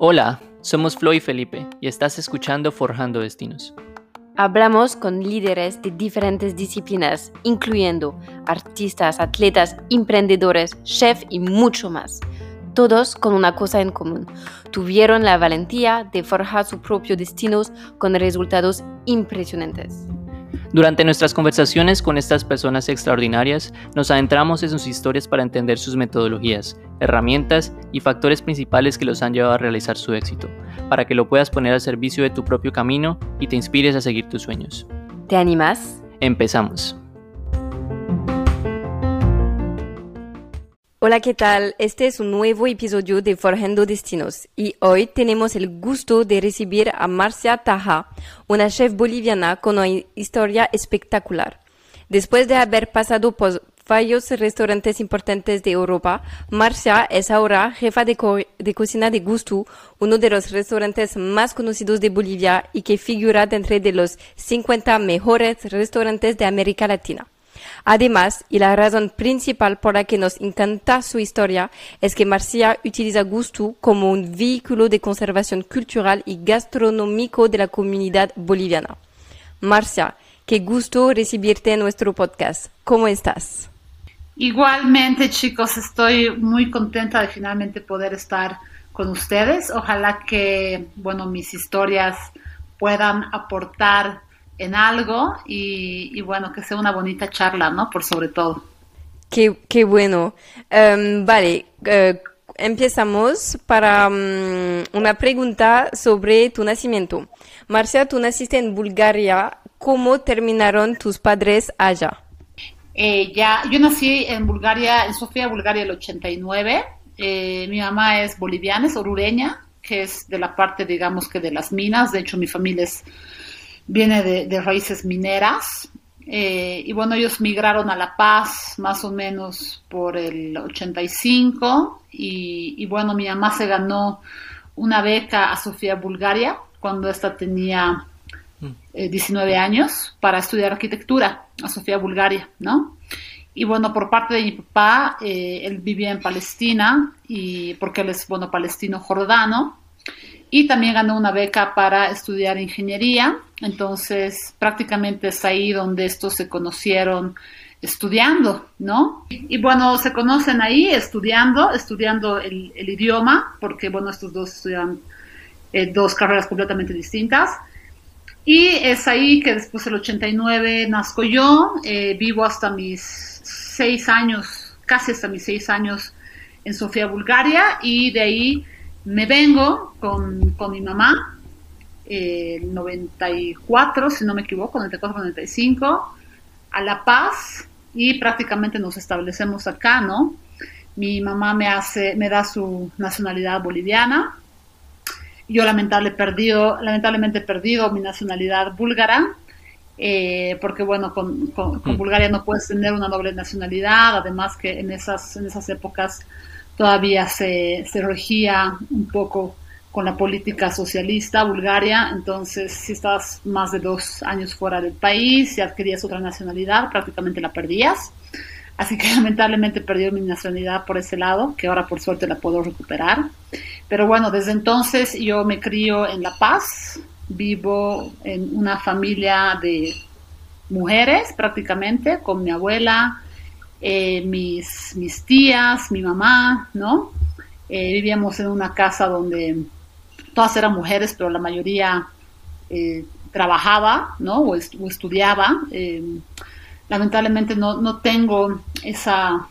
Hola, somos Flo y Felipe y estás escuchando Forjando Destinos. Hablamos con líderes de diferentes disciplinas, incluyendo artistas, atletas, emprendedores, chefs y mucho más. Todos con una cosa en común. Tuvieron la valentía de forjar sus propios destinos con resultados impresionantes. Durante nuestras conversaciones con estas personas extraordinarias, nos adentramos en sus historias para entender sus metodologías, herramientas y factores principales que los han llevado a realizar su éxito, para que lo puedas poner al servicio de tu propio camino y te inspires a seguir tus sueños. ¿Te animas? Empezamos. Hola, ¿qué tal? Este es un nuevo episodio de Forjando Destinos y hoy tenemos el gusto de recibir a Marcia Taja, una chef boliviana con una historia espectacular. Después de haber pasado por varios restaurantes importantes de Europa, Marcia es ahora jefa de, de, cocina de Gusto, uno de los restaurantes más conocidos de Bolivia y que figura dentro de los 50 mejores restaurantes de América Latina. Además, y la razón principal por la que nos encanta su historia es que Marcia utiliza Gusto como un vehículo de conservación cultural y gastronómico de la comunidad boliviana. Marcia, qué gusto recibirte en nuestro podcast. ¿Cómo estás? Igualmente, chicos, estoy muy contenta de finalmente poder estar con ustedes. Ojalá que, bueno, mis historias puedan aportar en algo y, bueno, que sea una bonita charla, ¿no? Por sobre todo. Qué, qué bueno. Em, vale, eh, empezamos para mm, una pregunta sobre tu nacimiento. Marcia, tú naciste en Bulgaria. ¿Cómo terminaron tus padres allá? Eh, ya, yo nací en Bulgaria, en Sofía, Bulgaria, el 89. Eh, mi mamá es boliviana, es orureña, que es de la parte, digamos que de las minas. De hecho, mi familia es viene de, raíces mineras. Eh, y bueno, ellos migraron a La Paz más o menos por el 85 y, y bueno, mi mamá se ganó una beca a Sofía Bulgaria cuando esta tenía 19 eh, años para estudiar arquitectura a Sofía Bulgaria, ¿no? Y bueno, por parte de mi papá, eh, él vivía en Palestina y porque él es, bueno, palestino jordano y también ganó una beca para estudiar ingeniería. Entonces, prácticamente es ahí donde estos se conocieron estudiando, ¿no? Y, bueno, se conocen ahí estudiando, estudiando el, idioma, porque bueno, estos dos estudian eh, dos carreras completamente distintas. Y es ahí que después del 89 nazco yo, eh, vivo hasta mis seis años, casi hasta mis seis años en Sofía, Bulgaria, y de ahí me vengo con, mi mamá, el eh, 94, si no me equivoco, 94-95, a La Paz y prácticamente nos establecemos acá, ¿no? Mi mamá me hace, me da su nacionalidad boliviana. Yo lamentable perdido, lamentablemente he perdido mi nacionalidad búlgara, eh, porque bueno, con, con, mm. Bulgaria no puedes tener una doble nacionalidad, además que en esas, en esas épocas todavía se, se regía un poco con la política socialista Bulgaria, entonces si estabas más de dos años fuera del país y adquirías otra nacionalidad, prácticamente la perdías. Así que lamentablemente perdí mi nacionalidad por ese lado, que ahora por suerte la puedo recuperar. Pero bueno, desde entonces yo me crío en La Paz, vivo en una familia de mujeres prácticamente, con mi abuela, eh, mis, mis tías, mi mamá, ¿no? Eh, vivíamos en una casa donde todas eran mujeres, pero la mayoría eh, trabajaba, ¿no? O, estudiaba. lamentablemente no, no tengo esa,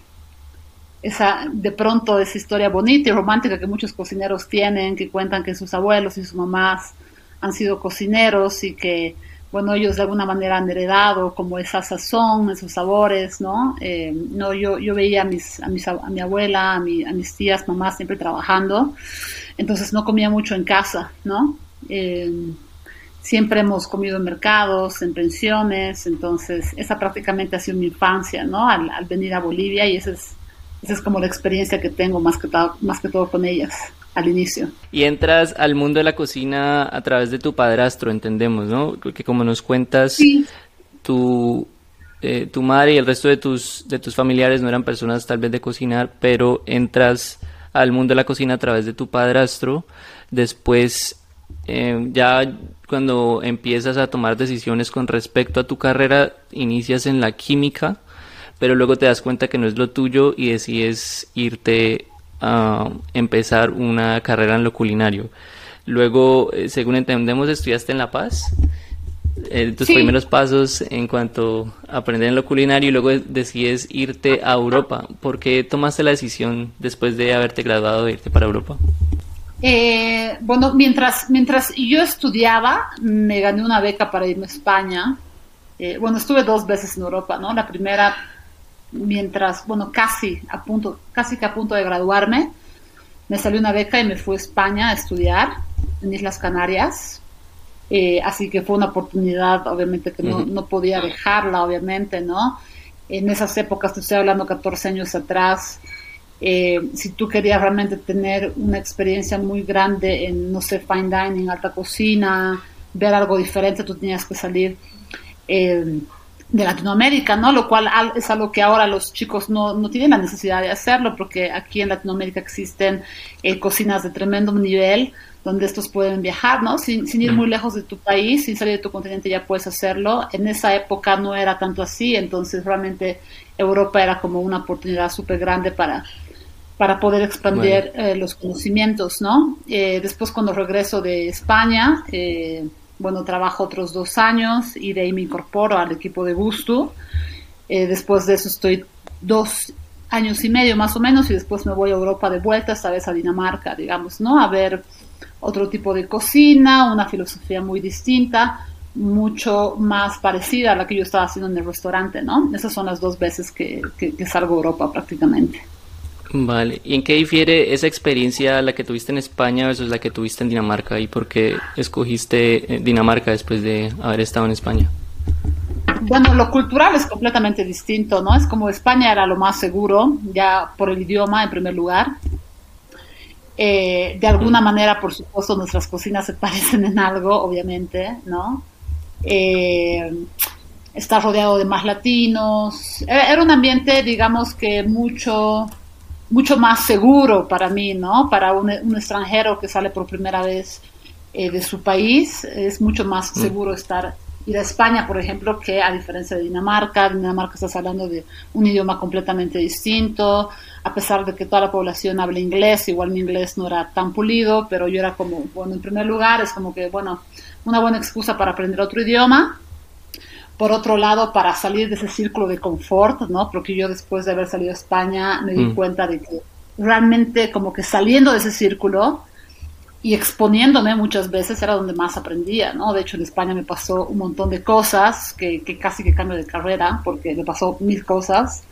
esa, de pronto, esa historia bonita y romántica que muchos cocineros tienen, que cuentan que sus abuelos y sus mamás han sido cocineros y que bueno, ellos de alguna manera han heredado como esa sazón, esos sabores, ¿no? Eh, no yo, yo veía a, mis, a, mis, a mi abuela, a, mi, a, mis tías, mamás siempre trabajando, entonces no comía mucho en casa, ¿no? Eh, siempre hemos comido en mercados, en pensiones, entonces esa prácticamente ha sido mi infancia, ¿no? Al, al venir a Bolivia y esa es, esa es como la experiencia que tengo más que, más que todo con ellas al inicio. Y entras al mundo de la cocina a través de tu padrastro, entendemos, ¿no? Que como nos cuentas, tu, eh, tu madre y el resto de tus, de tus familiares no eran personas tal vez de cocinar, pero entras al mundo de la cocina a través de tu padrastro. Después, eh, ya cuando empiezas a tomar decisiones con respecto a tu carrera, inicias en la química, pero luego te das cuenta que no es lo tuyo y decides irte a empezar una carrera en lo culinario. Luego, eh, según entendemos, estudiaste en La Paz. Eh, tus primeros pasos en cuanto a aprender en lo culinario y luego decides irte a Europa. ¿Por qué tomaste la decisión después de haberte graduado de irte para Europa? Eh, bueno, mientras, mientras yo estudiaba, me gané una beca para irme a España. Eh, bueno, estuve dos veces en Europa, ¿no? La primera, mientras, bueno, casi a punto, casi que a punto de graduarme, me salió una beca y me fui a España a estudiar en Islas Canarias eh, así que fue una oportunidad, obviamente, que no, no, podía dejarla, obviamente, ¿no? En esas épocas, te estoy hablando 14 años atrás, eh, si tú querías realmente tener una experiencia muy grande en, no sé, fine dining, alta cocina, ver algo diferente, tú tenías que salir eh, de Latinoamérica, ¿no? Lo cual es algo que ahora los chicos no, no tienen la necesidad de hacerlo, porque aquí en Latinoamérica existen cocinas de tremendo nivel, donde estos pueden viajar, ¿no? Sin, sin ir muy lejos de tu país, sin salir de tu continente ya puedes hacerlo. En esa época no era tanto así, entonces realmente Europa era como una oportunidad súper grande para, para poder expandir eh, los conocimientos, ¿no? Eh, después cuando regreso de España, eh, bueno, trabajo otros dos años y de ahí me incorporo al equipo de Gusto. después de eso estoy dos años y medio más o menos y después me voy a Europa de vuelta, esta vez a Dinamarca, digamos, ¿no? A ver otro tipo de cocina, una filosofía muy distinta, mucho más parecida a la que yo estaba haciendo en el restaurante, ¿no? Esas son las dos veces que, salgo a Europa prácticamente. Vale, ¿y en qué difiere esa experiencia la que tuviste en España versus la que tuviste en Dinamarca? ¿Y por qué escogiste eh, Dinamarca después de haber estado en España? Bueno, lo cultural es completamente distinto, ¿no? Es como España era lo más seguro, ya por el idioma en primer lugar, eh, de alguna manera, por supuesto, nuestras cocinas se parecen en algo, obviamente, ¿no? Eh, está rodeado de más latinos. Era un ambiente, digamos que mucho, mucho más seguro para mí, ¿no? Para un, extranjero que sale por primera vez eh, de su país, es mucho más mm. seguro estar ir a España, por ejemplo, que a diferencia de Dinamarca. Dinamarca estás hablando de un idioma completamente distinto, a pesar de que toda la población habla inglés, igual mi inglés no era tan pulido, pero yo era como, bueno, en primer lugar es como que, bueno, una buena excusa para aprender otro idioma. Por otro lado, para salir de ese círculo de confort, ¿no? Porque yo después de haber salido a España me di mm. cuenta de que realmente como que saliendo de ese círculo, y exponiéndome muchas veces era donde más aprendía, ¿no? De hecho, en España me pasó un montón de cosas que, casi que cambio de carrera, porque me pasó mil cosas,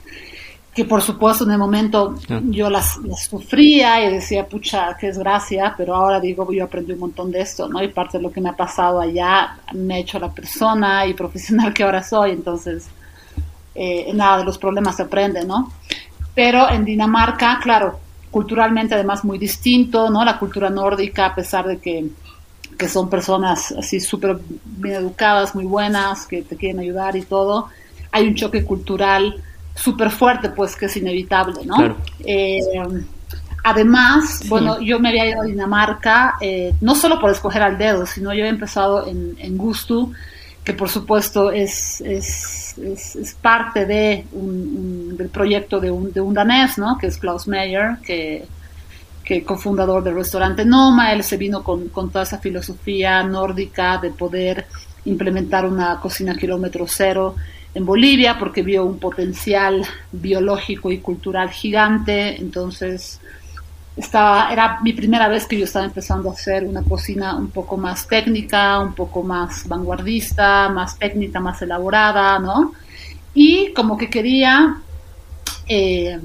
que por supuesto en el momento yo las, sufría y decía, pucha, qué desgracia, pero ahora digo, yo aprendí un montón de esto, ¿no? Y parte de lo que me ha pasado allá me ha hecho la persona y profesional que ahora soy, entonces, eh, nada, de los problemas se aprende, ¿no? Pero en Dinamarca, claro, culturalmente además muy distinto, ¿no? La cultura nórdica, a pesar de que, son personas así súper bien educadas, muy buenas, que te quieren ayudar y todo, hay un choque cultural súper fuerte, pues que es inevitable, ¿no? Eh, además, bueno, yo me había ido a Dinamarca, eh, no solo por escoger al dedo, sino yo he empezado en, en Gusto, que por supuesto es, es, es, parte de un, del proyecto de un, de un danés, ¿no? que es Klaus Meyer, que, que cofundador del restaurante Noma, él se vino con, con, toda esa filosofía nórdica de poder implementar una cocina kilómetro cero en Bolivia, porque vio un potencial biológico y cultural gigante, entonces estaba, era mi primera vez que yo estaba empezando a hacer una cocina un poco más técnica, un poco más vanguardista, más técnica, más elaborada, ¿no? Y como que quería eh,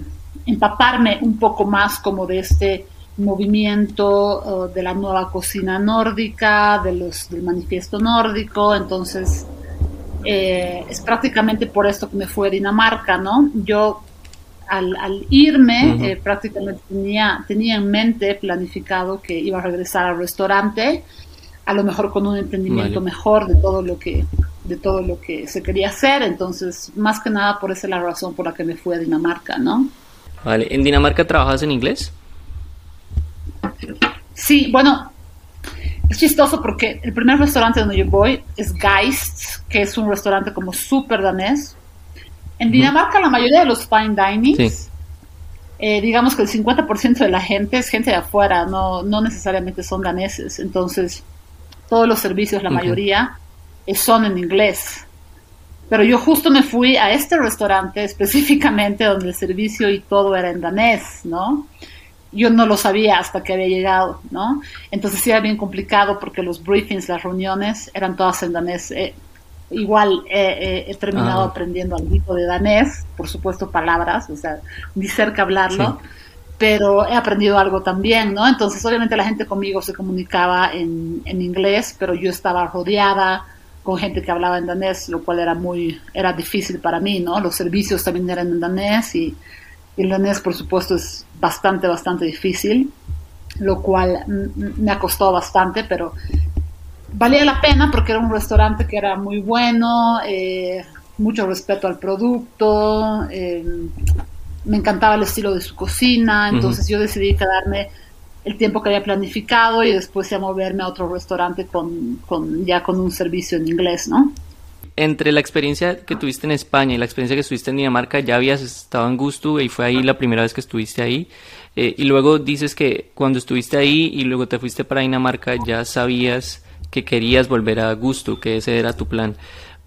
empaparme un poco más como de este movimiento uh, de la nueva cocina nórdica, de los, del manifiesto nórdico, entonces eh, es prácticamente por esto que me fue a Dinamarca, ¿no? Yo al, irme, eh, prácticamente tenía, tenía en mente planificado que iba a regresar al restaurante, a lo mejor con un entendimiento mejor de todo lo que de todo lo que se quería hacer. Entonces, más que nada, por esa es la razón por la que me fui a Dinamarca, ¿no? Vale, ¿en Dinamarca trabajas en inglés? Sí, bueno, es chistoso porque el primer restaurante donde yo voy es Geist, que es un restaurante como súper danés. En Dinamarca la mayoría de los fine dinings, eh, digamos que el 50% de la gente es gente de afuera, no, no necesariamente son daneses. Entonces, todos los servicios, la mayoría, eh, son en inglés. Pero yo justo me fui a este restaurante específicamente donde el servicio y todo era en danés, ¿no? Yo no lo sabía hasta que había llegado, ¿no? Entonces sí era bien complicado porque los briefings, las reuniones eran todas en danés. Eh, igual eh, he terminado ah. aprendiendo algo de danés, por supuesto palabras, o sea, ni cerca hablarlo, pero he aprendido algo también, ¿no? Entonces obviamente la gente conmigo se comunicaba en, en inglés, pero yo estaba rodeada con gente que hablaba en danés, lo cual era muy, era difícil para mí, ¿no? Los servicios también eran en danés y, el danés, por supuesto, es bastante, bastante difícil, lo cual me ha costado bastante, pero valía la pena porque era un restaurante que era muy bueno, eh, mucho respeto al producto, eh, me encantaba el estilo de su cocina, entonces yo decidí quedarme el tiempo que había planificado y después ya moverme a otro restaurante con, con, ya con un servicio en inglés, ¿no? Entre la experiencia que tuviste en España y la experiencia que estuviste en Dinamarca, ya habías estado en Gusto y fue ahí la primera vez que estuviste ahí. Eh, y luego dices que cuando estuviste ahí y luego te fuiste para Dinamarca ya sabías que querías volver a Gusto, que ese era tu plan.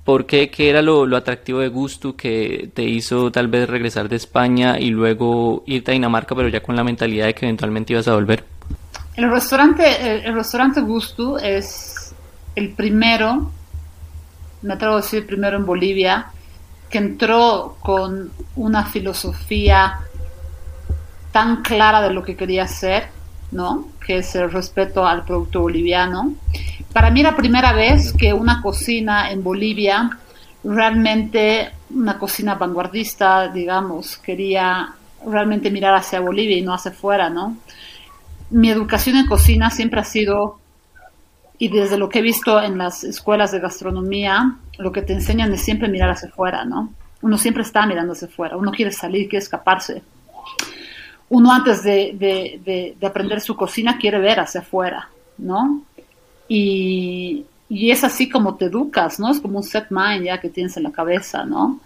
¿Por qué? ¿Qué era lo, lo, atractivo de Gusto que te hizo tal vez regresar de España y luego irte a Dinamarca, pero ya con la mentalidad de que eventualmente ibas a volver? El restaurante, el, restaurante Gusto es el primero, me atrevo a decir primero en Bolivia, que entró con una filosofía tan clara de lo que quería hacer, ¿no? Que es el respeto al producto boliviano para mí la primera vez que una cocina en Bolivia, realmente una cocina vanguardista, digamos, quería realmente mirar hacia Bolivia y no hacia fuera, ¿no? Mi educación en cocina siempre ha sido, y desde lo que he visto en las escuelas de gastronomía, lo que te enseñan es siempre mirar hacia fuera, ¿no? Uno siempre está mirando hacia fuera, uno quiere salir, quiere escaparse. Uno antes de, de, de aprender su cocina quiere ver hacia afuera, ¿no? Y, es así como te educas, ¿no? Es como un set mind ya que tienes en la cabeza, ¿no?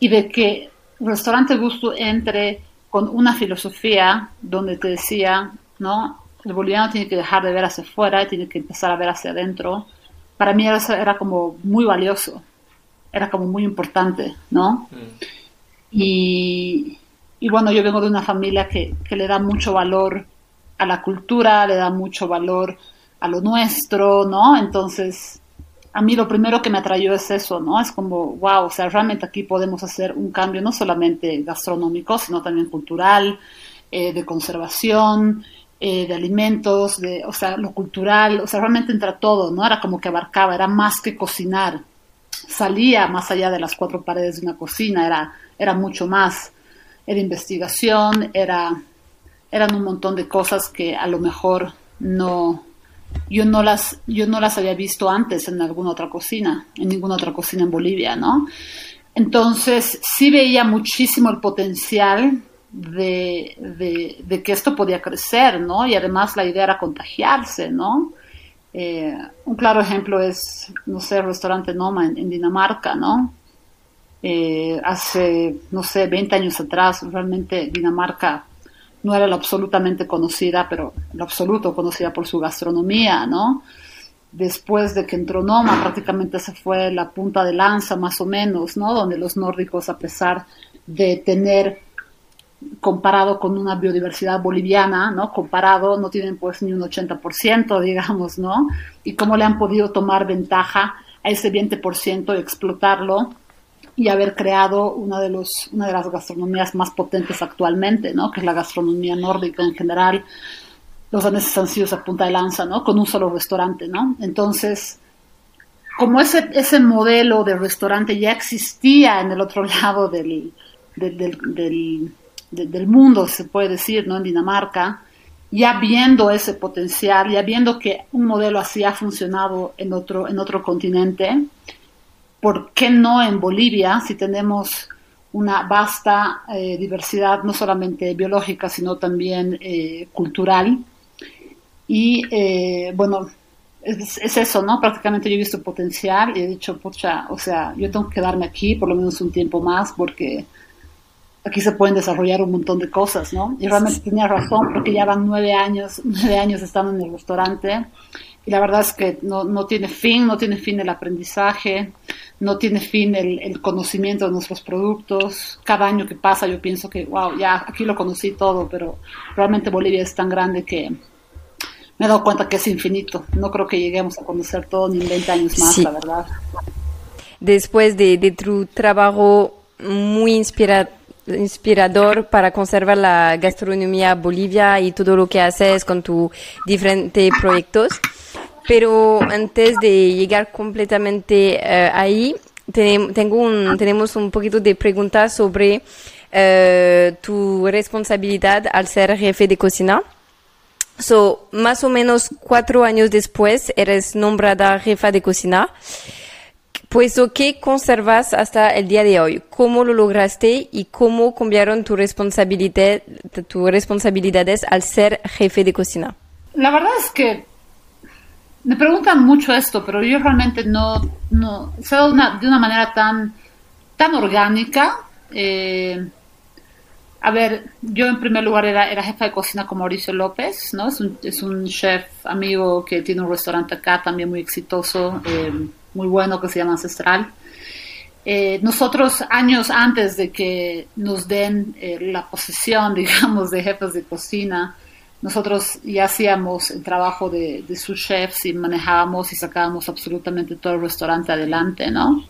Y de que Restaurante Gusto entre con una filosofía donde te decía, ¿no? El boliviano tiene que dejar de ver hacia afuera y tiene que empezar a ver hacia adentro. Para mí eso era como muy valioso, era como muy importante, ¿no? Mm. Y, y, bueno, yo vengo de una familia que, que le da mucho valor a la cultura, le da mucho valor a lo nuestro, ¿no? Entonces, a mí lo primero que me atrayó es eso, ¿no? Es como, wow, o sea, realmente aquí podemos hacer un cambio no solamente gastronómico, sino también cultural, eh, de conservación, eh, de alimentos, de, o sea, lo cultural, o sea, realmente entra todo, ¿no? Era como que abarcaba, era más que cocinar, salía más allá de las cuatro paredes de una cocina, era, era mucho más, era investigación, era, eran un montón de cosas que a lo mejor no, yo no las yo no las había visto antes en alguna otra cocina, en ninguna otra cocina en Bolivia, ¿no? Entonces sí veía muchísimo el potencial de, de, que esto podía crecer, ¿no? Y además la idea era contagiarse, ¿no? Eh, un claro ejemplo es, no sé, el restaurante Noma en, Dinamarca, ¿no? Eh, hace, no sé, 20 años atrás, realmente Dinamarca no era la absolutamente conocida, pero lo absoluto conocida por su gastronomía, ¿no? Después de que entró Noma, prácticamente se fue la punta de lanza, más o menos, ¿no? Donde los nórdicos, a pesar de tener, comparado con una biodiversidad boliviana, ¿no? Comparado, no tienen pues ni un 80%, digamos, ¿no? Y cómo le han podido tomar ventaja a ese 20% y explotarlo y haber creado una de, los, una de las gastronomías más potentes actualmente, ¿no? que es la gastronomía nórdica en general. Los daneses han sido esa punta de lanza, ¿no? con un solo restaurante. ¿no? Entonces, como ese, ese modelo de restaurante ya existía en el otro lado del, del, del, del, mundo, se puede decir, ¿no? en Dinamarca, ya viendo ese potencial, ya viendo que un modelo así ha funcionado en otro, en otro continente, ¿por qué no en Bolivia si tenemos una vasta eh, diversidad, no solamente biológica, sino también eh, cultural? Y eh, bueno, es, es, eso, ¿no? Prácticamente yo he visto potencial y he dicho, pucha, o sea, yo tengo que quedarme aquí por lo menos un tiempo más porque aquí se pueden desarrollar un montón de cosas, ¿no? Y realmente tenía razón porque ya van nueve años, nueve años estando en el restaurante y la verdad es que no, no tiene fin, no tiene fin el aprendizaje, no tiene fin el, el, conocimiento de nuestros productos. Cada año que pasa yo pienso que, wow, ya aquí lo conocí todo, pero realmente Bolivia es tan grande que me he dado cuenta que es infinito. No creo que lleguemos a conocer todo ni en 20 años más, sí. la verdad. Después de, de tu trabajo muy inspirador, inspirador para conservar la gastronomía Bolivia y todo lo que haces con tus diferentes proyectos. Pero antes de llegar completamente uh, ahí, ten, tengo un, tenemos un poquito de preguntas sobre uh, tu responsabilidad al ser jefe de cocina. So, más o menos cuatro años después, eres nombrada jefa de cocina. Puesto que conservas hasta el día de hoy, ¿cómo lo lograste y cómo cambiaron tu responsabilidad, tus responsabilidades al ser jefe de cocina? La verdad es que me preguntan mucho esto, pero yo realmente no, no de una, manera tan, tan orgánica. Eh, a ver, yo en primer lugar era, era jefa de cocina con Mauricio López, ¿no? Es un, es un chef amigo que tiene un restaurante acá también muy exitoso. Eh, muy bueno que se llama Ancestral. Eh, nosotros años antes de que nos den eh, la posesión, digamos, de jefes de cocina, nosotros ya hacíamos el trabajo de, de sus chefs y manejábamos y sacábamos absolutamente todo el restaurante adelante, ¿no?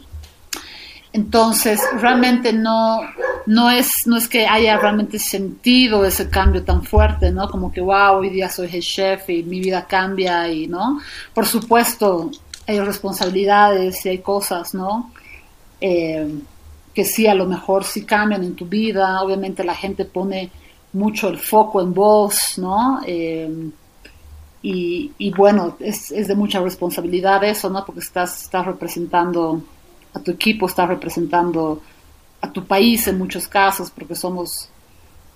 Entonces, realmente no, no, es, no es que haya realmente sentido ese cambio tan fuerte, ¿no? Como que, wow, hoy día soy el chef y mi vida cambia y, ¿no? Por supuesto, hay responsabilidades y hay cosas, ¿no? Eh, que sí, a lo mejor sí cambian en tu vida. Obviamente la gente pone mucho el foco en vos, ¿no? Eh, y, y, bueno, es, es, de mucha responsabilidad eso, ¿no? Porque estás, estás representando a tu equipo, estás representando a tu país en muchos casos, porque somos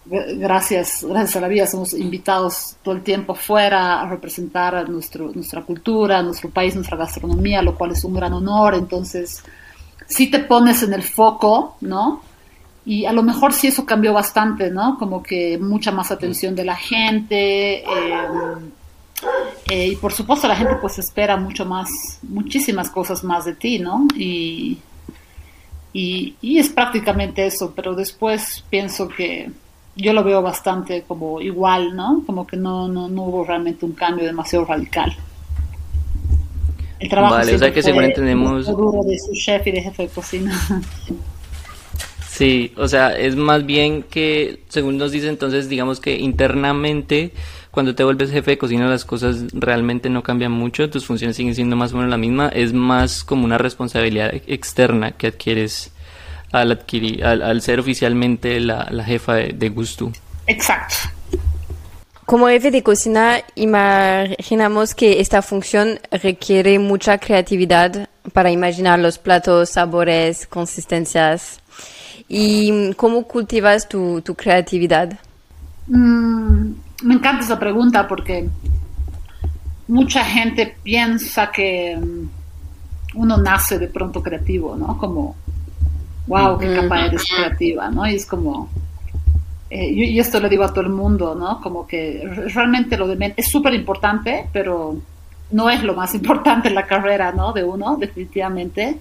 gracias, gracias a la vida, somos invitados todo el tiempo fuera a representar nuestra cultura, nuestro país, nuestra gastronomía, lo cual es un gran honor. Entonces, si te pones en el foco, ¿no? Y a lo mejor sí eso cambió bastante, ¿no? Como que mucha más atención de la gente. Eh, eh, y por supuesto la gente pues espera mucho más, muchísimas cosas más de ti, ¿no? Y, y, y es prácticamente eso, pero después pienso que yo lo veo bastante como igual, ¿no? Como que no, no, no hubo realmente un cambio demasiado radical. El trabajo vale, o sea que según entendemos... duro de su chef y de jefe de cocina. Sí, o sea, es más bien que, según nos dice entonces, digamos que internamente, cuando te vuelves jefe de cocina, las cosas realmente no cambian mucho, tus funciones siguen siendo más o menos la misma, es más como una responsabilidad externa que adquieres al adquirir, al, al ser oficialmente la, la jefa de, de, Gusto. Exacto. Como jefe de cocina, imaginamos que esta función requiere mucha creatividad para imaginar los platos, sabores, consistencias. ¿Y cómo cultivas tu, tu creatividad? Mm, me encanta esa pregunta porque mucha gente piensa que mm, uno nace de pronto creativo, ¿no? Como wow, qué capaz eres creativa, ¿no? Y es como, eh, yo, y esto lo digo a todo el mundo, ¿no? Como que realmente lo de es súper importante, pero no es lo más importante en la carrera, ¿no? De uno, definitivamente.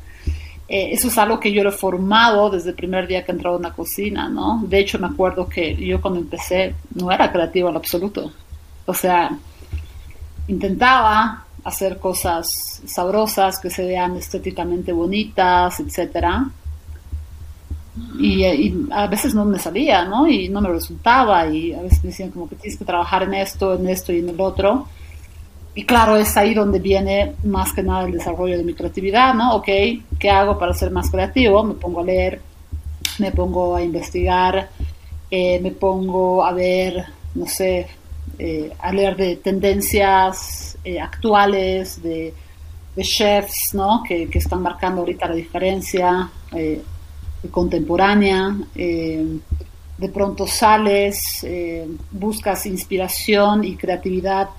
Eh, eso es algo que yo lo he formado desde el primer día que he entrado en la cocina, ¿no? De hecho, me acuerdo que yo cuando empecé no era creativa en absoluto. O sea, intentaba hacer cosas sabrosas que se vean estéticamente bonitas, etcétera y, a veces no me salía, ¿no? Y no me resultaba y a veces me decían como que tienes que trabajar en esto, en esto y en el otro. Y claro, es ahí donde viene más que nada el desarrollo de mi creatividad, ¿no? Ok, ¿qué hago para ser más creativo? Me pongo a leer, me pongo a investigar, eh, me pongo a ver, no sé, eh, a leer de tendencias eh, actuales, de chefs, ¿no? Que, están marcando ahorita la diferencia contemporánea. Eh, de pronto sales, eh, buscas inspiración y creatividad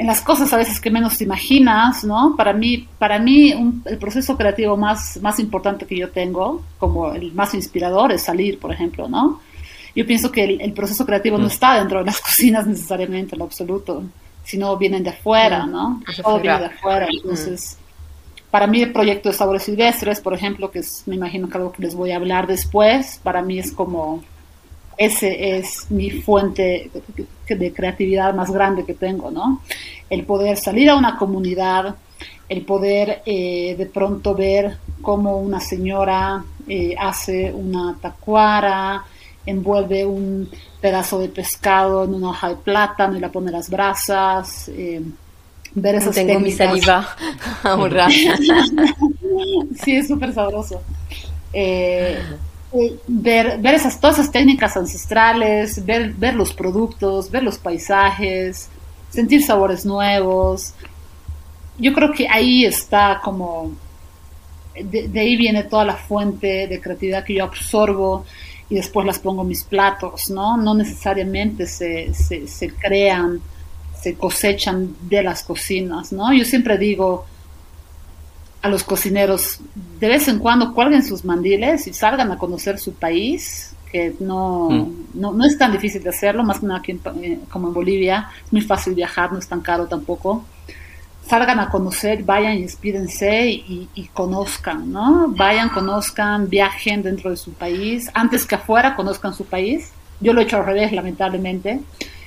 en las cosas a veces que menos te imaginas, ¿no? Para mí, para mí el proceso creativo más, más importante que yo tengo, como el más inspirador, es salir, por ejemplo, ¿no? Yo pienso que el, proceso creativo no mm. está dentro de las cocinas necesariamente, en lo absoluto, sino vienen de afuera, mm. ¿no? Todo viene de afuera, mm. Para mí el proyecto de Sabores Silvestres, por ejemplo, que me imagino que algo que les voy a hablar después, para mí es como ese es mi fuente de creatividad más grande que tengo, ¿no? El poder salir a una comunidad, el poder eh, de pronto ver cómo una señora eh, hace una tacuara, envuelve un pedazo de pescado en una hoja de plátano y la pone las brasas. Eh, ver esas Tengo mi saliva ahora. sí, es súper sabroso. Eh, ver, ver esas, todas esas técnicas ancestrales, ver, ver los productos, ver los paisajes, sentir sabores nuevos. Yo creo que ahí está como, de, ahí viene toda la fuente de creatividad que yo absorbo y después las pongo en mis platos, ¿no? No necesariamente se, se, se crean, se cosechan de las cocinas, ¿no? Yo siempre digo, a los cocineros de vez en cuando cuelguen sus mandiles y salgan a conocer su país, que no, mm. no, es tan difícil de hacerlo, más que nada aquí eh, como en Bolivia, es muy fácil viajar, no es tan caro tampoco. Salgan a conocer, vayan y despídense y, y conozcan, ¿no? Vayan, conozcan, viajen dentro de su país, antes que afuera conozcan su país. Yo lo he hecho al revés, lamentablemente.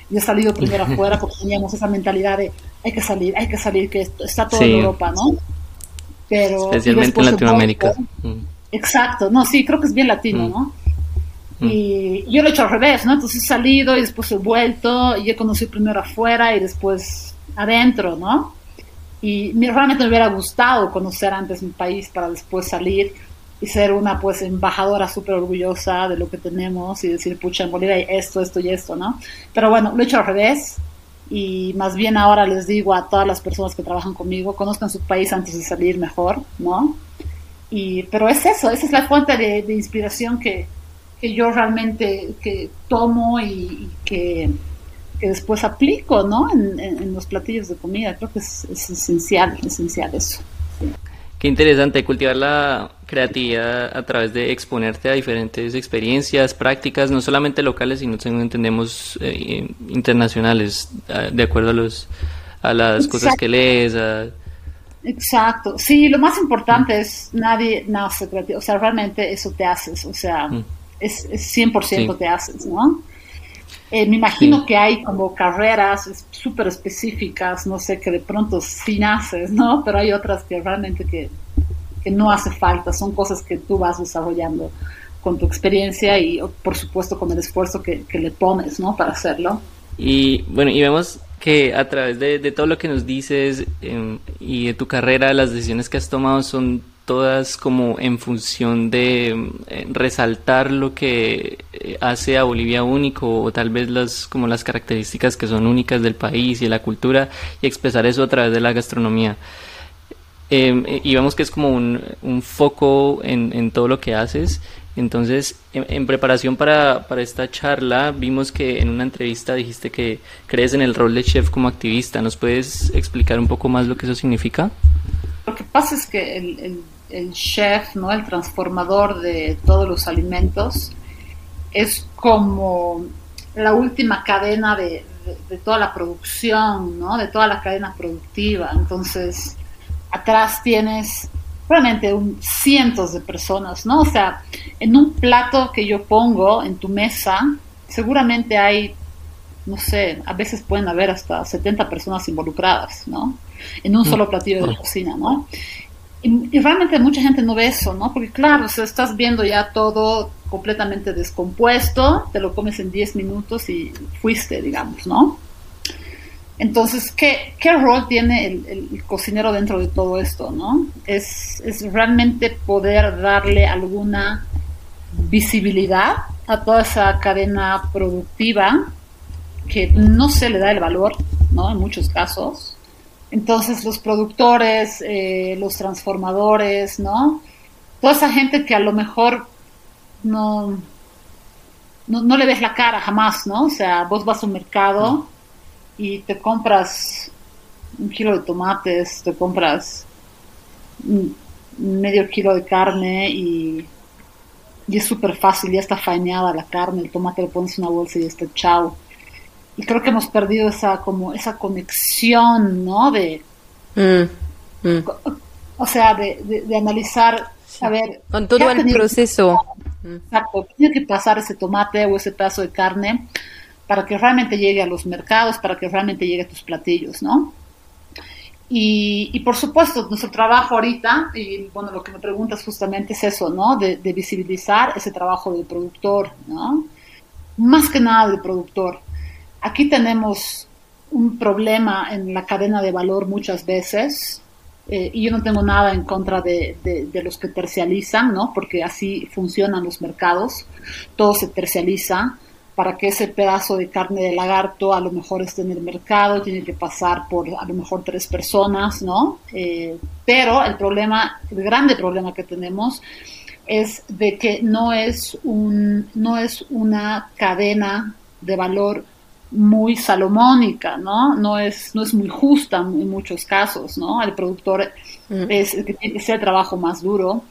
Yo he salido primero afuera porque teníamos esa mentalidad de hay que salir, hay que salir, que está todo en Europa, ¿no? Especialmente en Latinoamérica. Mm. exacto, no, sí, creo que es bien latino, mm. ¿no? Mm. Y yo lo he hecho al revés, ¿no? Entonces he salido y después he vuelto y he conocido primero afuera y después adentro, ¿no? Y realmente me hubiera gustado conocer antes mi país para después salir y ser una pues embajadora súper orgullosa de lo que tenemos y decir, pucha, en Bolivia hay esto, esto y esto, ¿no? Pero bueno, lo he hecho al revés y más bien ahora les digo a todas las personas que trabajan conmigo, conozcan su país antes de salir mejor, ¿no? Y, pero es eso, esa es la fuente de, inspiración que, que, yo realmente que tomo y, que, que, después aplico, ¿no? En, en, los platillos de comida, creo que es, es esencial, esencial eso. Qué interesante cultivar la creatividad a través de exponerte a diferentes experiencias, prácticas, no solamente locales, sino según entendemos eh, internacionales, de acuerdo a los a las cosas que lees. Exacto. Sí, lo más importante es nadie nace creativo, o sea, realmente eso te haces, o sea, mm. es, es 100% te haces, ¿no? Eh, me imagino que hay como carreras súper específicas, no sé, que de pronto sí naces, ¿no? Pero hay otras que realmente que, no hace falta, son cosas que tú vas desarrollando con tu experiencia y por supuesto con el esfuerzo que, le pones, ¿no? Para hacerlo. Y bueno, y vemos que a través de, todo lo que nos dices em, y de tu carrera, las decisiones que has tomado son todas como en función de eh, resaltar lo que eh, hace a Bolivia único o tal vez las como las características que son únicas del país y de la cultura y expresar eso a través de la gastronomía. Em, eh, y vemos que es como un, un foco en, en, todo lo que haces. Entonces, en, preparación para, para, esta charla, vimos que en una entrevista dijiste que crees en el rol de chef como activista. ¿Nos puedes explicar un poco más lo que eso significa? Lo que pasa es que el, el, chef, ¿no? el transformador de todos los alimentos, es como la última cadena de, toda la producción, ¿no? de toda la cadena productiva. Entonces, atrás tienes realmente un, cientos de personas, ¿no? O sea, en un plato que yo pongo en tu mesa, seguramente hay, no sé, a veces pueden haber hasta 70 personas involucradas, ¿no? en un solo platillo de cocina, ¿no? Y, realmente mucha gente no ve eso, ¿no? Porque claro, o estás viendo ya todo completamente descompuesto, te lo comes en 10 minutos y fuiste, digamos, ¿no? Entonces, ¿qué, qué rol tiene el, cocinero dentro de todo esto, no? Es, es realmente poder darle alguna visibilidad a toda esa cadena productiva que no se le da el valor, ¿no? En muchos casos Entonces los productores, eh, los transformadores, ¿no? Toda esa gente que a lo mejor no, no, le ves la cara jamás, ¿no? O sea, vos vas a un mercado y te compras un kilo de tomates, te compras medio kilo de carne y, y es súper fácil, ya está fañada la carne, el tomate le pones una bolsa y está chao. Y creo que hemos perdido esa como esa conexión no de mm, mm. o sea de, de, analizar a ver con todo el proceso. exacto tiene que pasar ese tomate o ese pedazo de carne para que realmente llegue a los mercados para que realmente llegue a tus platillos no y, por supuesto, nuestro trabajo ahorita, y bueno, lo que me preguntas justamente es eso, ¿no? De, de visibilizar ese trabajo del productor, ¿no? Más que nada del productor. Aquí tenemos un problema en la cadena de valor muchas veces, eh, y yo no tengo nada en contra de, los que tercializan, ¿no? Porque así funcionan los mercados, todo se tercializa para que ese pedazo de carne de lagarto a lo mejor esté en el mercado, tiene que pasar por a lo mejor tres personas, ¿no? Eh, pero el problema, el grande problema que tenemos es de que no es, un, no es una cadena de valor muy salomónica, ¿no? No es, no es muy justa en muchos casos, ¿no? El productor mm. es el que tiene que el trabajo más duro,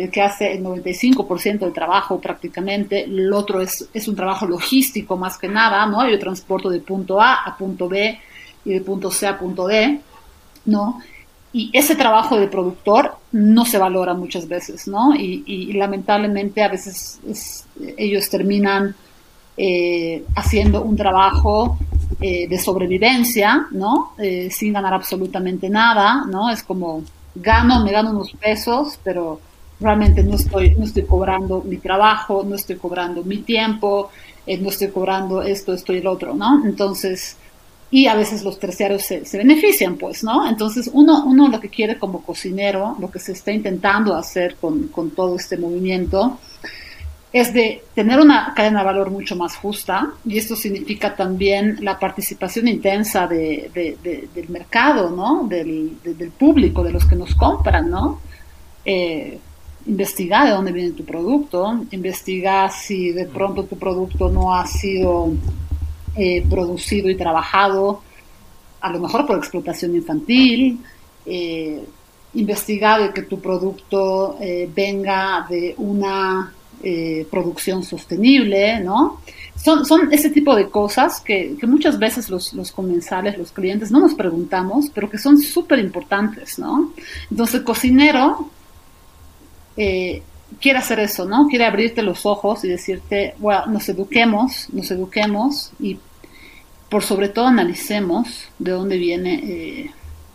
el que hace el 95% del trabajo prácticamente, el otro es, es un trabajo logístico más que nada, ¿no? Yo transporto de punto A a punto B y de punto C a punto D, ¿no? Y ese trabajo de productor no se valora muchas veces, ¿no? Y, lamentablemente a veces ellos terminan eh, haciendo un trabajo eh, de sobrevivencia, ¿no? Eh, sin ganar absolutamente nada, ¿no? Es como, gano, me gano unos pesos, pero realmente no estoy, no estoy cobrando mi trabajo, no estoy cobrando mi tiempo, no estoy cobrando esto, esto y el otro, ¿no? Entonces, y a veces los terciarios se, se, benefician, pues, ¿no? Entonces, uno, uno lo que quiere como cocinero, lo que se está intentando hacer con, con todo este movimiento, es de tener una cadena de valor mucho más justa y esto significa también la participación intensa de, del mercado, ¿no? Del, público, de los que nos compran, ¿no? Eh, investigar de dónde viene tu producto, investigar si de pronto tu producto no ha sido eh, producido y trabajado, a lo mejor por explotación infantil, eh, investigar de que tu producto venga de una eh, producción sostenible, ¿no? Son, son ese tipo de cosas que, muchas veces los, los, comensales, los clientes no nos preguntamos, pero que son súper importantes, ¿no? Entonces el cocinero eh, quiere hacer eso, ¿no? Quiere abrirte los ojos y decirte, bueno, nos eduquemos, nos eduquemos y por sobre todo analicemos de dónde viene, eh,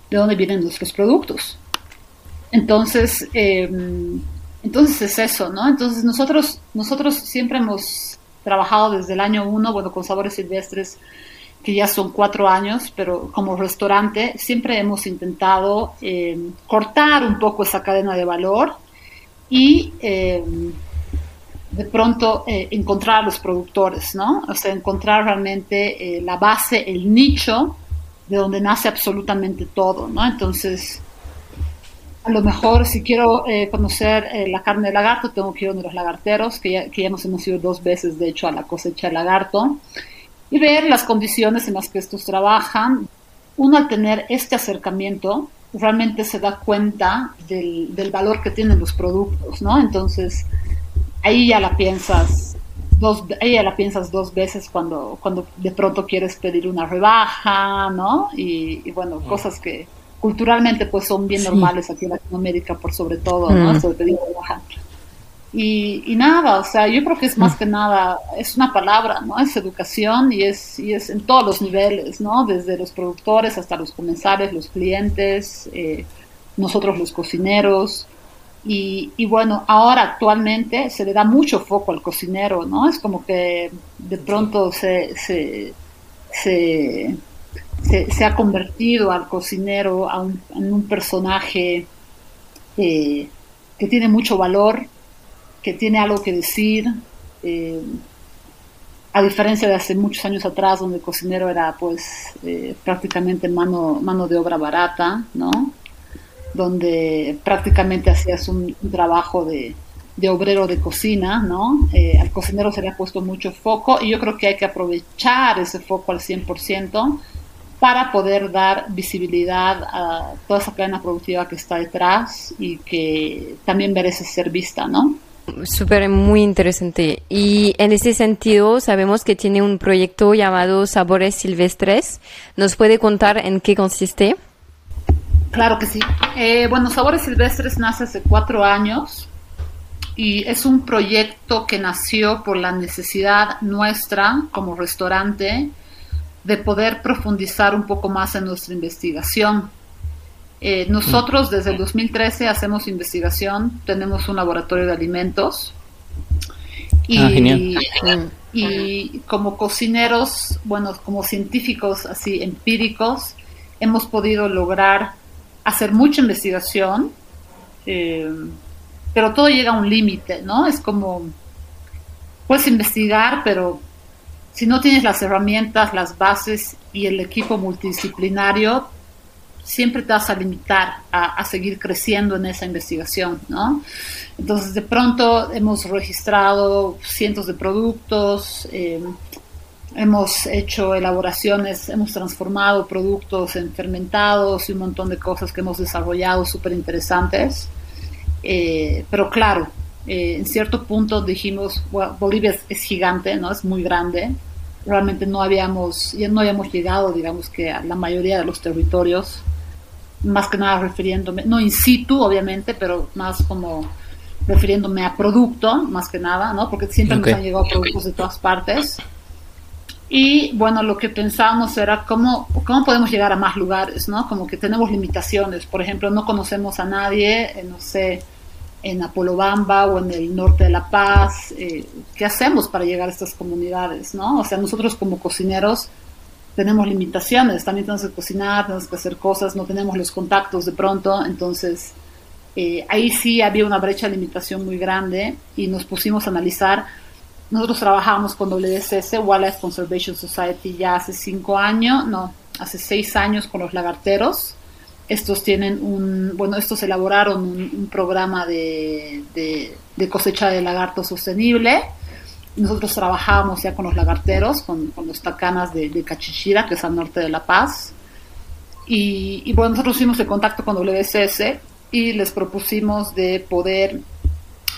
de dónde vienen nuestros productos. Entonces, em, entonces es eso, ¿no? Entonces nosotros, nosotros siempre hemos trabajado desde el año uno, bueno, con Sabores Silvestres, que ya son cuatro años, pero como restaurante siempre hemos intentado eh, cortar un poco esa cadena de valor y eh, de pronto eh, encontrar a los productores, ¿no? O sea, encontrar realmente la base, el nicho de donde nace absolutamente todo, ¿no? Entonces, a lo mejor si quiero eh, conocer eh, la carne de lagarto, tengo que ir a los lagarteros, que ya, que ya nos hemos ido dos veces, de hecho, a la cosecha de lagarto, y ver las condiciones en las que estos trabajan. Uno al tener este acercamiento, realmente se da cuenta del, del valor que tienen los productos, ¿no? Entonces, ahí ya la piensas dos, ahí ya la piensas dos veces cuando, cuando de pronto quieres pedir una rebaja, ¿no? Y, y bueno, cosas que, culturalmente pues son bien normales aquí en Latinoamérica por sobre todo, ¿no? Mm. Y, y, nada, o sea, yo creo que es más mm. que nada, es una palabra, ¿no? Es educación y es, y es en todos los niveles, ¿no? Desde los productores hasta los comensales, los clientes, eh, nosotros los cocineros. Y, y, bueno, ahora actualmente se le da mucho foco al cocinero, ¿no? Es como que de pronto se, se, se se, ha convertido al cocinero en un personaje eh, que tiene mucho valor, que tiene algo que decir. Eh, a diferencia de hace muchos años atrás, donde el cocinero era pues eh, prácticamente mano, mano de obra barata, ¿no? Donde prácticamente hacías un, trabajo de, obrero de cocina, ¿no? Eh, al cocinero se le ha puesto mucho foco y yo creo que hay que aprovechar ese foco al 100% para poder dar visibilidad a toda esa cadena productiva que está detrás y que también merece ser vista, ¿no? Súper, muy interesante. Y en ese sentido, sabemos que tiene un proyecto llamado Sabores Silvestres. ¿Nos puede contar en qué consiste? Claro que sí. Eh, bueno, Sabores Silvestres nace hace cuatro años y es un proyecto que nació por la necesidad nuestra como restaurante de poder profundizar un poco más en nuestra investigación. Eh, nosotros desde el 2013 hacemos investigación, tenemos un laboratorio de alimentos y, ah, y como cocineros, bueno, como científicos así empíricos, hemos podido lograr hacer mucha investigación, eh, pero todo llega a un límite, ¿no? Es como, puedes investigar, pero si no tienes las herramientas, las bases y el equipo multidisciplinario, siempre te vas a limitar a, seguir creciendo en esa investigación, ¿no? Entonces, de pronto hemos registrado cientos de productos, eh, hemos hecho elaboraciones, hemos transformado productos en fermentados y un montón de cosas que hemos desarrollado súper interesantes. Eh, pero claro, eh, en cierto punto dijimos, Bolivia es, gigante, ¿no? Es muy grande. Realmente no habíamos, ya no habíamos llegado, digamos que a la mayoría de los territorios más que nada refiriéndome, no in situ obviamente, pero más como refiriéndome a producto, más que nada, ¿no? Porque siempre nos han llegado productos de todas partes. Y bueno, lo que pensábamos era cómo, cómo podemos llegar a más lugares, ¿no? Como que tenemos limitaciones. Por ejemplo, no conocemos a nadie, no sé, en Apolobamba o en el norte de La Paz. Eh, ¿Qué hacemos para llegar a estas comunidades, no? O sea, nosotros como cocineros tenemos limitaciones, también tenemos que cocinar, tenemos que hacer cosas, no tenemos los contactos de pronto, entonces eh, ahí sí había una brecha de limitación muy grande y nos pusimos a analizar. Nosotros trabajamos con WSS, Wildlife Conservation Society, ya hace cinco años, no, hace seis años con los lagarteros. Estos tienen un, bueno, estos elaboraron un, programa de, de, cosecha de lagarto sostenible nosotros trabajábamos ya con los lagarteros, con, los tacanas de, de, Cachichira, que es al norte de La Paz. Y, bueno, nosotros fuimos de contacto con WSS y les propusimos de poder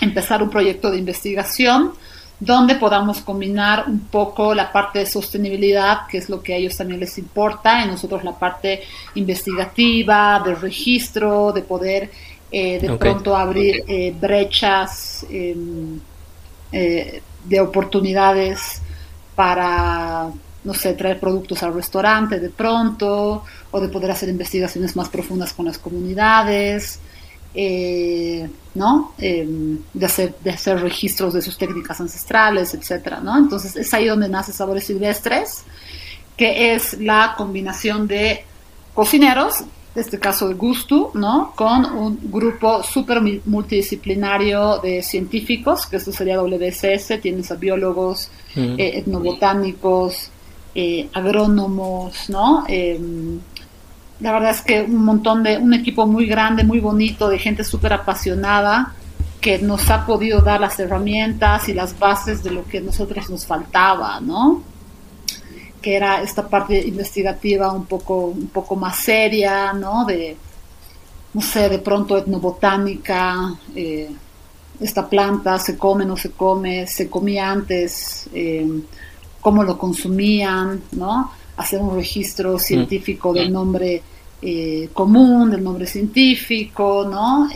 empezar un proyecto de investigación donde podamos combinar un poco la parte de sostenibilidad, que es lo que a ellos también les importa, y nosotros la parte investigativa, de registro, de poder eh, de pronto abrir eh, brechas. Eh, de oportunidades para, no sé, traer productos al restaurante de pronto, o de poder hacer investigaciones más profundas con las comunidades, eh, ¿no? Em, de, hacer, de hacer registros de sus técnicas ancestrales, etcétera, ¿no? Entonces es ahí donde nace Sabores Silvestres, que es la combinación de cocineros este caso de Gusto, ¿no? Con un grupo súper multidisciplinario de científicos, que esto sería WSS, tienes a biólogos, eh, etnobotánicos, eh, agrónomos, ¿no? Em, la verdad es que un montón de, un equipo muy grande, muy bonito, de gente súper apasionada, que nos ha podido dar las herramientas y las bases de lo que a nosotros nos faltaba, ¿no? Que era esta parte investigativa un poco, un poco más seria, ¿no? De, no sé, de pronto etnobotánica, eh, esta planta se come, no se come, se comía antes, eh, cómo lo consumían, ¿no? Hacer un registro mm. científico del nombre eh, común, del nombre científico, ¿no?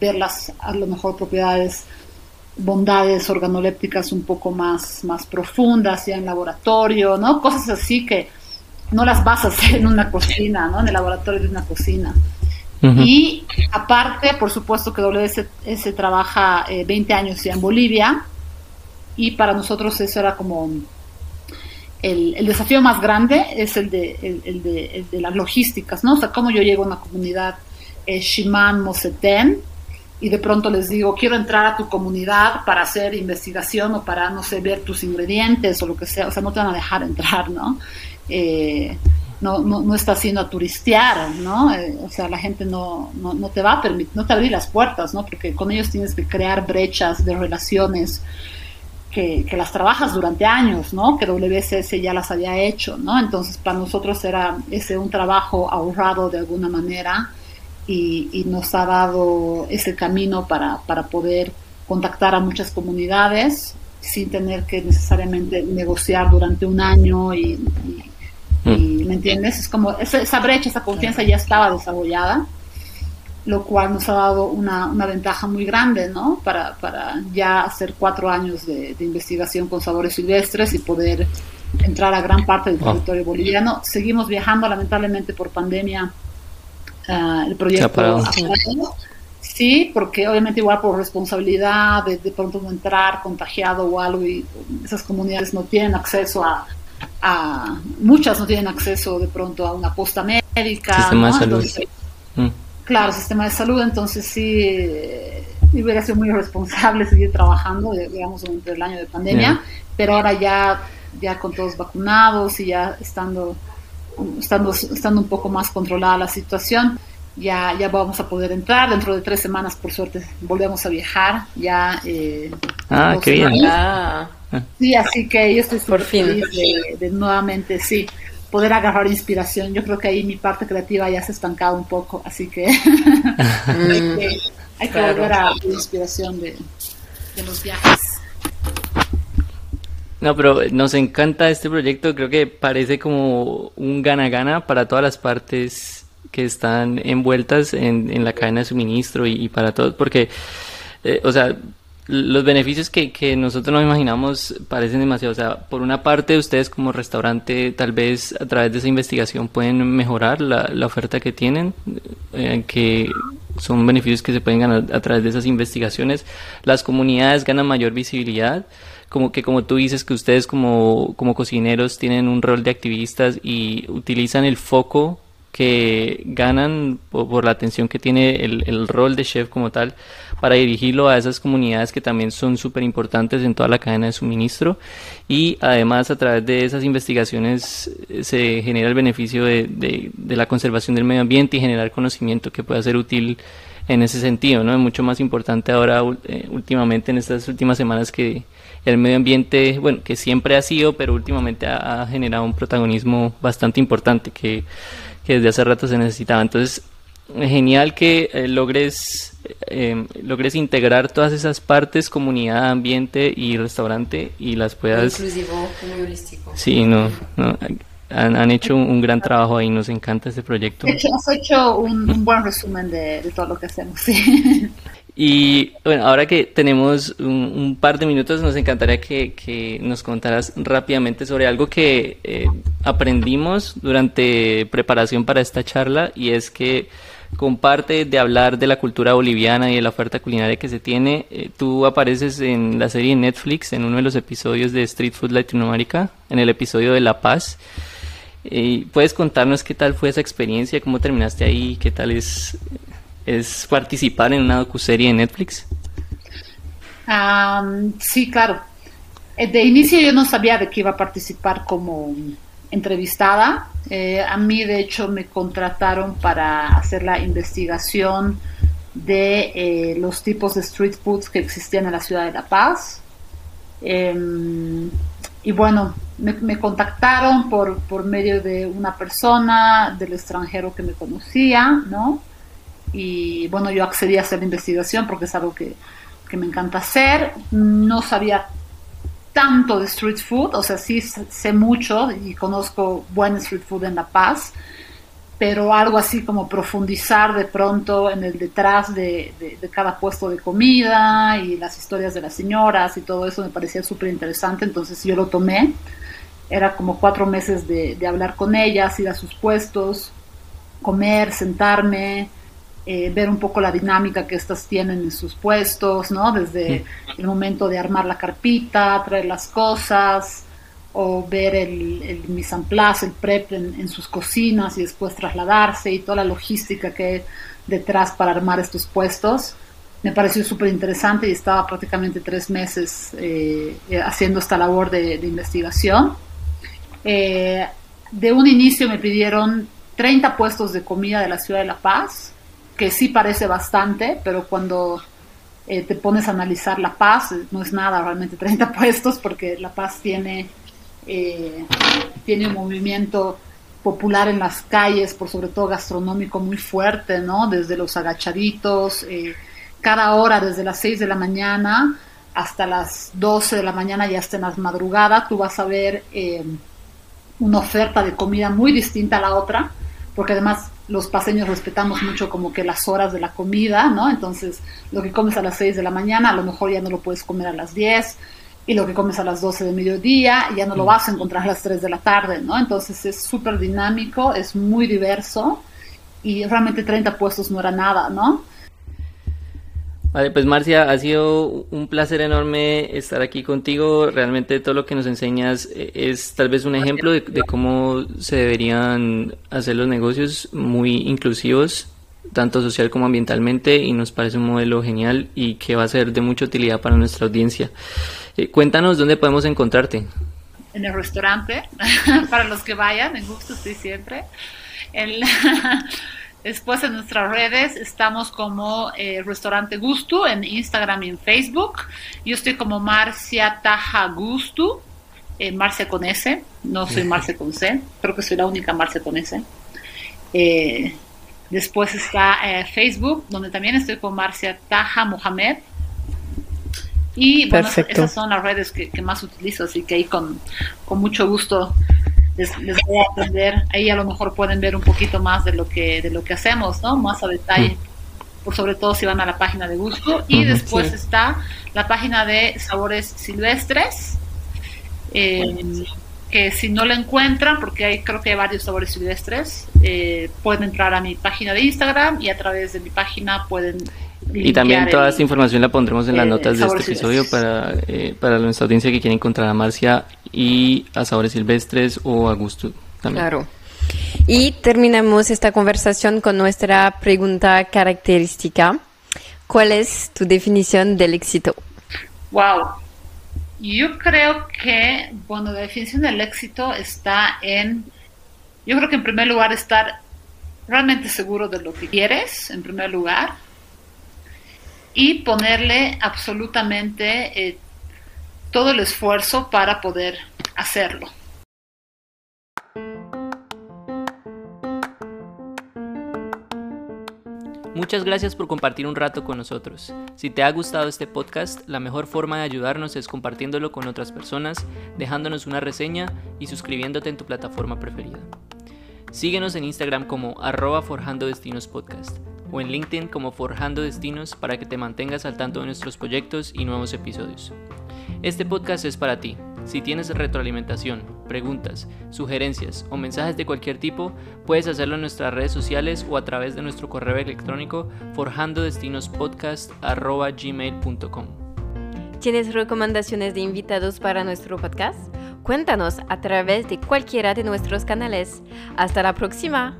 ver las, a lo mejor, propiedades bondades organolépticas un poco más, más profundas, ya en laboratorio, ¿no? Cosas así que no las vas a hacer en una cocina, ¿no? En el laboratorio de una cocina. Y aparte, por supuesto que WS trabaja 20 eh, años ya en Bolivia y para nosotros eso era como el, el desafío más grande, es el de, el, de, de, las logísticas, ¿no? O sea, cómo yo llego a una comunidad eh, Shiman Moseten, y de pronto les digo, quiero entrar a tu comunidad para hacer investigación o para, no sé, ver tus ingredientes o lo que sea, o sea, no te van a dejar entrar, ¿no? Eh, no, no, no está haciendo a turistear, ¿no? Eh, o sea, la gente no, no, no, te va a permitir, no te abrir las puertas, ¿no? Porque con ellos tienes que crear brechas de relaciones que, que, las trabajas durante años, ¿no? Que WSS ya las había hecho, ¿no? Entonces, para nosotros era ese un trabajo ahorrado de alguna manera y, y nos ha dado ese camino para, para poder contactar a muchas comunidades sin tener que necesariamente negociar durante un año y, y y, ¿Me entiendes? Es como esa, brecha, esa confianza ya estaba desarrollada, lo cual nos ha dado una, una ventaja muy grande, ¿no? Para, para ya hacer cuatro años de, investigación con sabores silvestres y poder entrar a gran parte del territorio boliviano. Seguimos viajando, lamentablemente por pandemia, uh, el proyecto. Sí, porque obviamente igual por responsabilidad de, de pronto no entrar contagiado o algo y esas comunidades no tienen acceso a, a muchas no tienen acceso de pronto a una posta médica. Sistema de salud. Mm. Claro, sistema de salud, entonces sí, eh, hubiera sido muy responsable seguir trabajando, digamos, durante el año de pandemia, pero ahora ya, ya con todos vacunados y ya estando, estando, estando un poco más controlada la situación, ya, ya vamos a poder entrar. Dentro de tres semanas, por suerte, volvemos a viajar. Ya, eh, ah, qué bien. Sí, así que yo estoy súper feliz de, nuevamente, sí, poder agarrar inspiración. Yo creo que ahí mi parte creativa ya se ha estancado un poco, así que hay que, volver a la inspiración de, los viajes. No, pero nos encanta este proyecto, creo que parece como un gana-gana para todas las partes que están envueltas en, en la cadena de suministro y, para todos, porque, eh, o sea, los beneficios que, que nosotros nos imaginamos parecen demasiado. O sea, por una parte, ustedes como restaurante, tal vez a través de esa investigación pueden mejorar la, la oferta que tienen, eh, que son beneficios que se pueden ganar a través de esas investigaciones. Las comunidades ganan mayor visibilidad como que como tú dices que ustedes como, como cocineros tienen un rol de activistas y utilizan el foco que ganan por, la atención que tiene el, el, rol de chef como tal para dirigirlo a esas comunidades que también son súper importantes en toda la cadena de suministro y además a través de esas investigaciones eh, se genera el beneficio de, de, la conservación del medio ambiente y generar conocimiento que pueda ser útil en ese sentido, ¿no? Es mucho más importante ahora eh, últimamente en estas últimas semanas que el medio ambiente, bueno, que siempre ha sido, pero últimamente ha, ha generado un protagonismo bastante importante que que desde hace rato se necesitaba. Entonces, genial que eh, logres, eh, logres integrar todas esas partes, comunidad, ambiente y restaurante y las puedas... Inclusivo, muy holístico. Sí, no, han, hecho un, gran trabajo ahí, nos encanta este proyecto. Hecho, has hecho un, buen resumen de, de, todo lo que hacemos. Sí. Y bueno, ahora que tenemos un, par de minutos, nos encantaría que, nos contaras rápidamente sobre algo que eh, aprendimos durante preparación para esta charla y es que comparte de hablar de la cultura boliviana y de la oferta culinaria que se tiene. Eh, tú apareces en la serie Netflix en uno de los episodios de Street Food Latinoamérica, en el episodio de La Paz. Eh, ¿Puedes contarnos qué tal fue esa experiencia? ¿Cómo terminaste ahí? ¿Qué tal es es participar en una docuserie de Netflix? sí, claro. Eh, de inicio yo no sabía de que iba a participar como entrevistada. Eh, a mí, de hecho, me contrataron para hacer la investigación de eh, los tipos de street foods que existían en la ciudad de La Paz. Em, y bueno, me, me, contactaron por, por medio de una persona del extranjero que me conocía, ¿no? Y bueno, yo accedí a hacer la investigación porque es algo que, que me encanta hacer. No sabía tanto de street food, o sea, sí sé mucho y conozco buen street food en La Paz, pero algo así como profundizar de pronto en el detrás de, de, cada puesto de comida y las historias de las señoras y todo eso me parecía súper interesante, entonces yo lo tomé. Era como cuatro meses de, de hablar con ellas, ir a sus puestos, comer, sentarme, eh, ver un poco la dinámica que estas tienen en sus puestos, ¿no? Desde el momento de armar la carpita, traer las cosas, o ver el, el mise en place, el prep en, sus cocinas y después trasladarse y toda la logística que hay detrás para armar estos puestos. me pareció súper interesante y estaba prácticamente tres meses eh, haciendo esta labor de, investigación. de un inicio me pidieron 30 puestos de comida de la ciudad de La Paz, que sí parece bastante, pero cuando te pones a analizar La Paz, no es nada realmente 30 puestos, porque La Paz tiene, tiene un movimiento popular en las calles, por sobre todo gastronómico muy fuerte, ¿no? Desde los agachaditos, eh, cada hora desde las 6 de la mañana hasta las 12 de la mañana, ya hasta en las madrugadas, tú vas a ver eh, una oferta de comida muy distinta a la otra, porque además los paseños respetamos mucho como que las horas de la comida, ¿no? Entonces, lo que comes a las 6 de la mañana, a lo mejor ya no lo puedes comer a las 10, y lo que comes a las 12 de mediodía ya no lo mm. vas a encontrar a las 3 de la tarde, ¿no? Entonces es súper dinámico, es muy diverso y realmente 30 puestos no era nada, ¿no? Vale, pues Marcia, ha sido un placer enorme estar aquí contigo. Realmente todo lo que nos enseñas eh, es tal vez un ejemplo de, cómo se deberían hacer los negocios muy inclusivos tanto social como ambientalmente y nos parece un modelo genial y que va a ser de mucha utilidad para nuestra audiencia. Eh, cuéntanos dónde podemos encontrarte. En el restaurante, para los que vayan, en gusto estoy siempre. Después en nuestras redes estamos como eh, Restaurante Gusto en Instagram y en Facebook. Yo estoy como Marcia Taja Gusto, eh, Marcia con S, no soy Marcia con C, creo que soy la única Marcia con S. Eh, Después está eh, Facebook, donde también estoy con Marcia Taja Mohamed. Y bueno, esas son las redes que, más utilizo, así que ahí con, mucho gusto les, voy a aprender. Ahí a lo mejor pueden ver un poquito más de lo que, de lo que hacemos, ¿no? Más a detalle. Por sobre todo si van a la página de gusto. Y después está la página de Sabores Silvestres. Eh, que si no la encuentran, porque hay, creo que hay varios sabores silvestres, eh, pueden entrar a mi página de Instagram y a través de mi página pueden... Y también toda esta información la pondremos en las notas de este episodio para, eh, para nuestra audiencia que quiere encontrar a Marcia y a Sabores Silvestres o a Gusto también. Claro. Y terminamos esta conversación con nuestra pregunta característica. ¿Cuál es tu definición del éxito? Wow, yo creo que, bueno, la definición del éxito está en, yo creo que en primer lugar estar realmente seguro de lo que quieres, en primer lugar, y ponerle absolutamente eh, todo el esfuerzo para poder hacerlo. Muchas gracias por compartir un rato con nosotros. Si te ha gustado este podcast, la mejor forma de ayudarnos es compartiéndolo con otras personas, dejándonos una reseña y suscribiéndote en tu plataforma preferida. Síguenos en Instagram como arroba Forjando Destinos Podcast o en LinkedIn como Forjando Destinos para que te mantengas al tanto de nuestros proyectos y nuevos episodios. Este podcast es para ti. Si tienes retroalimentación, preguntas, sugerencias o mensajes de cualquier tipo, puedes hacerlo en nuestras redes sociales o a través de nuestro correo electrónico forjandodestinospodcast.gmail.com ¿Tienes recomendaciones de invitados para nuestro podcast? Cuéntanos a través de cualquiera de nuestros canales. Hasta la próxima.